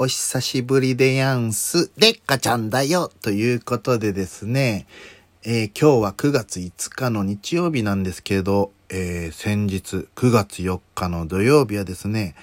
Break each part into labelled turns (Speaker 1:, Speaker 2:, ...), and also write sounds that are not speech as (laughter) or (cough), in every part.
Speaker 1: お久しぶりでやんす。でっかちゃんだよ。ということでですね、えー、今日は9月5日の日曜日なんですけど、えー、先日9月4日の土曜日はですね、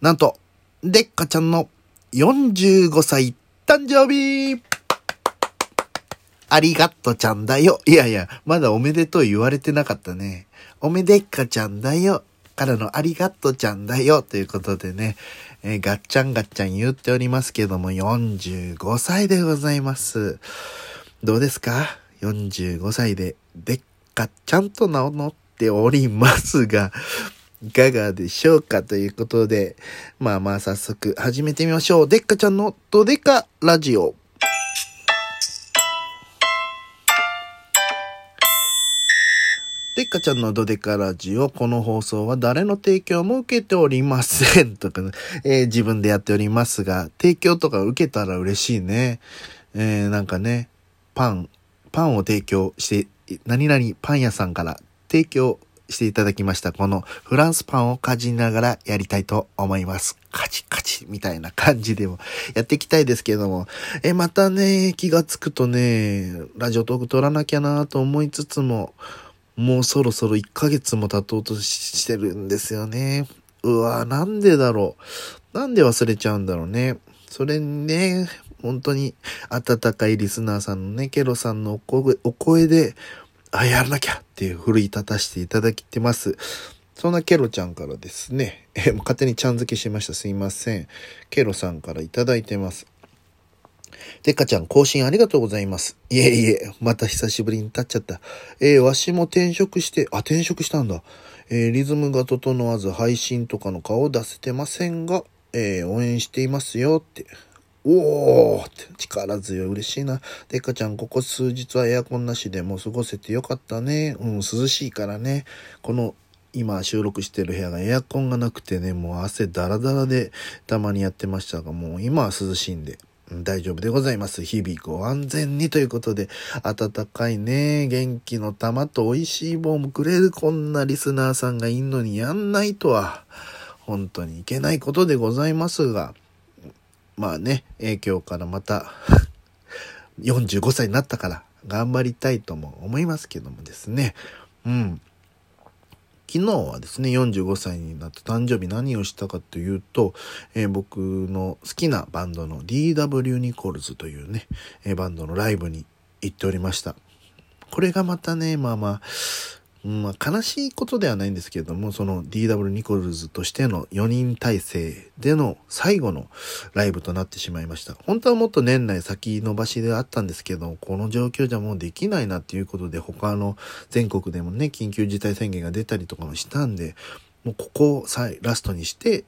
Speaker 1: なんと、でっかちゃんの45歳誕生日ありがとちゃんだよ。いやいや、まだおめでとう言われてなかったね。おめでっかちゃんだよ。からのありがとちゃんだよ。ということでね、えー、ガッチャンガッチャン言っておりますけども、45歳でございます。どうですか ?45 歳で、でっかちゃんと名を乗っておりますが、いかがでしょうかということで、まあまあ早速始めてみましょう。でっかちゃんのどでかラジオ。っかちゃんのドデカラジオ。この放送は誰の提供も受けておりません。とかね、(laughs) えー、自分でやっておりますが、提供とか受けたら嬉しいね。えー、なんかね、パン、パンを提供して、何々パン屋さんから提供していただきました。このフランスパンをかじりながらやりたいと思います。カチカチみたいな感じでもやっていきたいですけども。え、またね、気がつくとね、ラジオトーク撮らなきゃなと思いつつも、もうそろそろ1ヶ月も経とうとしてるんですよね。うわぁなんでだろう。なんで忘れちゃうんだろうね。それにね、本当に温かいリスナーさんのね、ケロさんのお声お声で、あ、やらなきゃっていう奮い立たしていただきてます。そんなケロちゃんからですね、え勝手にちゃん付けしました。すいません。ケロさんからいただいてます。でっかちゃん、更新ありがとうございます。いえいえ、また久しぶりに立っちゃった。えー、わしも転職して、あ、転職したんだ。えー、リズムが整わず配信とかの顔を出せてませんが、えー、応援していますよって。おーって力強い嬉しいな。でっかちゃん、ここ数日はエアコンなしでも過ごせてよかったね。うん、涼しいからね。この今収録してる部屋がエアコンがなくてね、もう汗ダラダラでたまにやってましたが、もう今は涼しいんで、大丈夫でございます。日々ご安全にということで、暖かいね、元気の玉と美味しい棒もくれるこんなリスナーさんがいんのにやんないとは、本当にいけないことでございますが、まあね、影響からまた (laughs) 45歳になったから頑張りたいとも思いますけどもですね、うん。昨日はですね、45歳になった誕生日何をしたかというと、えー、僕の好きなバンドの DW ニコルズというね、えー、バンドのライブに行っておりました。これがまたね、まあまあ、まあ、悲しいことではないんですけれども、その DW ニコルズとしての4人体制での最後のライブとなってしまいました。本当はもっと年内先延ばしであったんですけど、この状況じゃもうできないなっていうことで、他の全国でもね、緊急事態宣言が出たりとかもしたんで、もうここをラストにして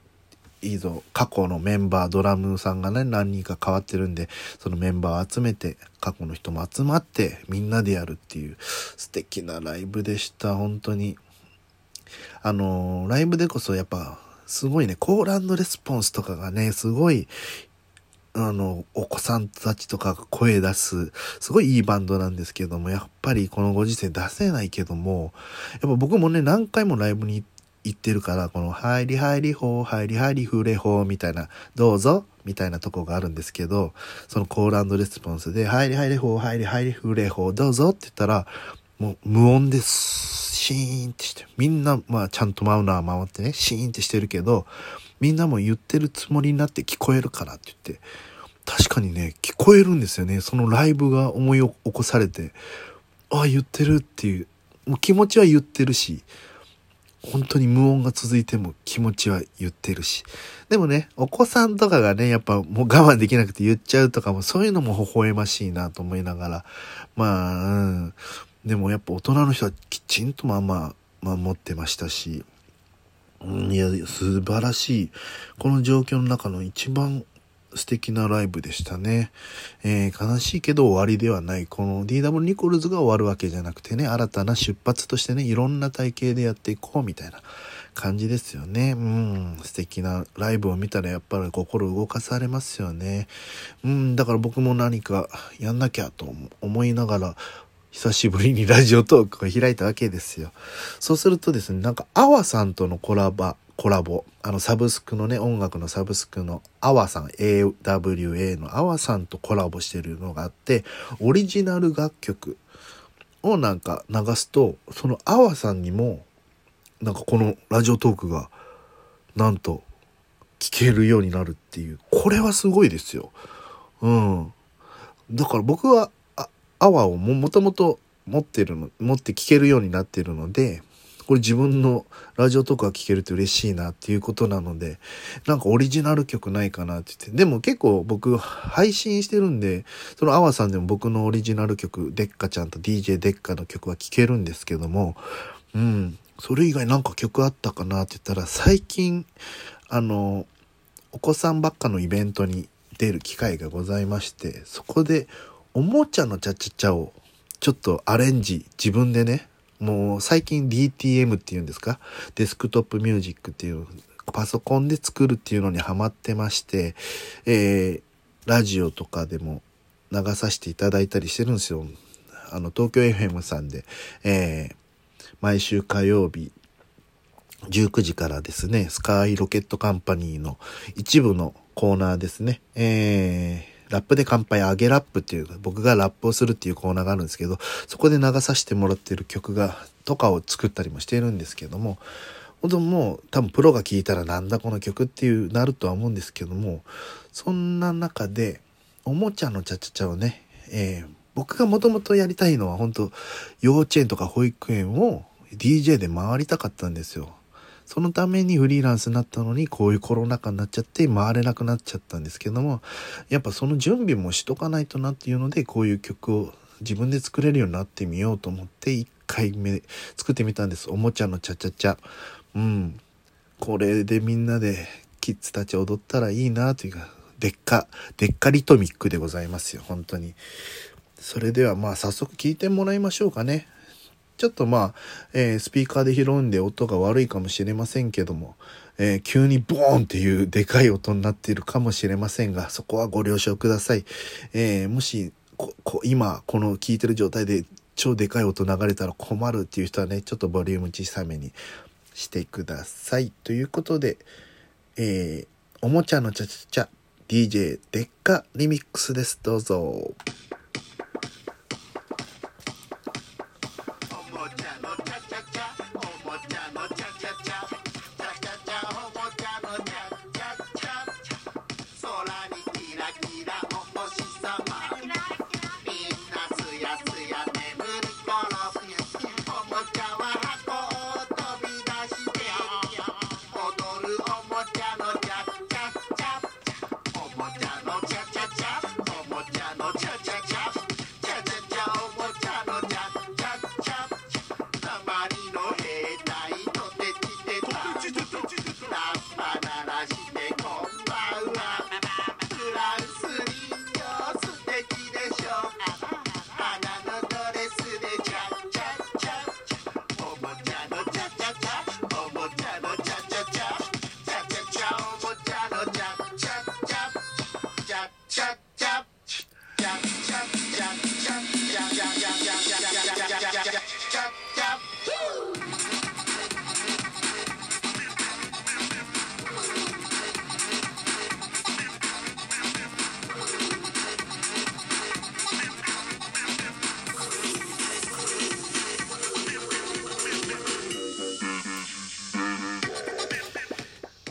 Speaker 1: いいぞ。過去のメンバー、ドラムさんがね、何人か変わってるんで、そのメンバーを集めて、過去の人も集まって、みんなでやるっていう、素敵なライブでした、本当に。あのライブでこそやっぱ、すごいね、コールレスポンスとかがね、すごい、あの、お子さんたちとかが声出す、すごいいいバンドなんですけども、やっぱりこのご時世出せないけども、やっぱ僕もね、何回もライブに行って、言ってるから、この、入り入りほう、入り入りふれほうみたいな、どうぞみたいなとこがあるんですけど、そのコールレスポンスで、入り入りほう、入り入りふれほう、どうぞって言ったら、もう無音です。シーンってして、みんな、まあちゃんとマウナー回ってね、シーンってしてるけど、みんなも言ってるつもりになって聞こえるからって言って、確かにね、聞こえるんですよね。そのライブが思い起こされて、ああ、言ってるっていう、もう気持ちは言ってるし、本当に無音が続いても気持ちは言ってるし。でもね、お子さんとかがね、やっぱもう我慢できなくて言っちゃうとかも、そういうのも微笑ましいなと思いながら。まあ、うん。でもやっぱ大人の人はきちんとまあまあ守ってましたし。うん、いや、素晴らしい。この状況の中の一番素敵なライブでしたね。えー、悲しいけど終わりではない。この DW ニコルズが終わるわけじゃなくてね、新たな出発としてね、いろんな体型でやっていこうみたいな感じですよね。うん、素敵なライブを見たらやっぱり心動かされますよね。うん、だから僕も何かやんなきゃと思いながら、久しぶりにラジオトークを開いたわけですよ。そうするとですね、なんか、アワさんとのコラボ、コラボ。あの、サブスクのね、音楽のサブスクのアワさん、AWA のアワさんとコラボしてるのがあって、オリジナル楽曲をなんか流すと、そのアワさんにも、なんかこのラジオトークが、なんと、聞けるようになるっていう。これはすごいですよ。うん。だから僕は、あ、アワをも、もともと持ってるの、持って聞けるようになってるので、これ自分のラジオとか聴けると嬉しいなっていうことなので、なんかオリジナル曲ないかなって言って。でも結構僕配信してるんで、そのアワさんでも僕のオリジナル曲、デッカちゃんと DJ デッカの曲は聴けるんですけども、うん、それ以外なんか曲あったかなって言ったら、最近、あの、お子さんばっかのイベントに出る機会がございまして、そこでおもちゃのチャチャチャをちょっとアレンジ自分でねもう最近 DTM っていうんですか？デスクトップミュージックっていうパソコンで作るっていうのにハマってまして、えー、ラジオとかでも流させていただいたりしてるんですよ。あの、東京 FM さんで、えー、毎週火曜日19時からですね、スカイロケットカンパニーの一部のコーナーですね、えーラップで乾杯、あげラップっていう、僕がラップをするっていうコーナーがあるんですけど、そこで流させてもらってる曲が、とかを作ったりもしているんですけども、本当もう多分プロが聴いたらなんだこの曲っていうなるとは思うんですけども、そんな中で、おもちゃのチャチャチャをね、えー、僕がもともとやりたいのは本当幼稚園とか保育園を DJ で回りたかったんですよ。そのためにフリーランスになったのに、こういうコロナ禍になっちゃって回れなくなっちゃったんですけども、やっぱその準備もしとかないとなっていうので、こういう曲を自分で作れるようになってみようと思って、1回目作ってみたんです。おもちゃのチャチャチャ。うん。これでみんなでキッズたち踊ったらいいなというか、でっか、でっかリトミックでございますよ、本当に。それではまあ早速聞いてもらいましょうかね。ちょっとまあ、えー、スピーカーで拾うんで音が悪いかもしれませんけども、えー、急にボーンっていうでかい音になっているかもしれませんが、そこはご了承ください。えー、もしここ、今、この聞いてる状態で超でかい音流れたら困るっていう人はね、ちょっとボリューム小さめにしてください。ということで、えー、おもちゃのチャチャチャ、DJ でっかリミックスです。どうぞ。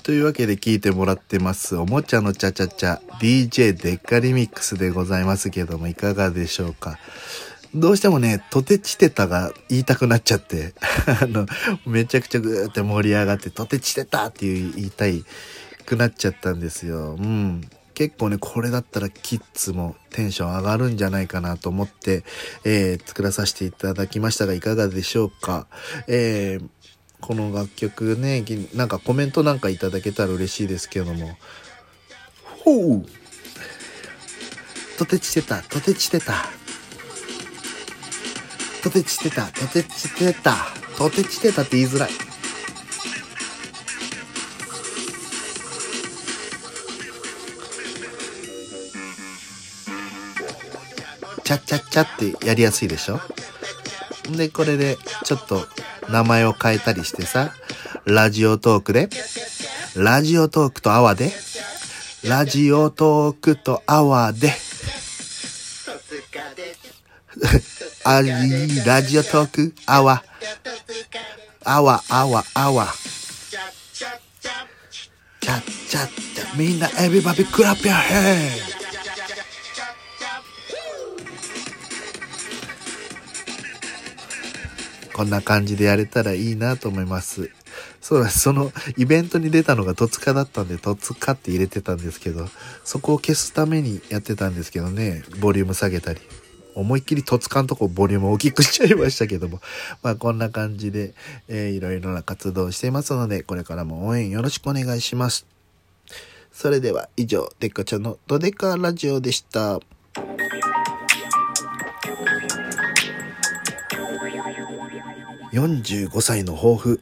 Speaker 1: というわけで聞いてもらってます。おもちゃのチャチャチャ DJ デッカリミックスでございますけどもいかがでしょうか？どうしてもね、とてちてたが言いたくなっちゃって、(laughs) あの、めちゃくちゃぐーって盛り上がって、とてちてたっていう言いたいくなっちゃったんですよ。うん。結構ね、これだったらキッズもテンション上がるんじゃないかなと思って、えー、作らさせていただきましたが、いかがでしょうか？えーこの楽曲ね、なんかコメントなんかいただけたら嬉しいですけども。ほうとてちてた、とてちてた。とてちてた、とてちてた。とてちてたって言いづらい。チャッチャッチャってやりやすいでしょ？で、これでちょっと名前を変えたりしてさ、ラジオトークで、ラジオトークとアワで、ラジオトークとアワで、(laughs) あり、ラジオトーク、アワ、アワ、アワ、アワ。チャッチャッチャ、みんな、エビバビ、クラップやヘイこんな感じでやれたらいいなと思います。そうです。そのイベントに出たのが戸塚だったんで、戸塚って入れてたんですけど、そこを消すためにやってたんですけどね、ボリューム下げたり。思いっきり戸塚のとこボリューム大きくしちゃいましたけども。まあこんな感じで、えー、いろいろな活動をしていますので、これからも応援よろしくお願いします。それでは以上、デッカちゃんのドデカラジオでした。45歳の抱負。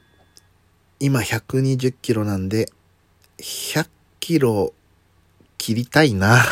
Speaker 1: 今120キロなんで、100キロ切りたいな。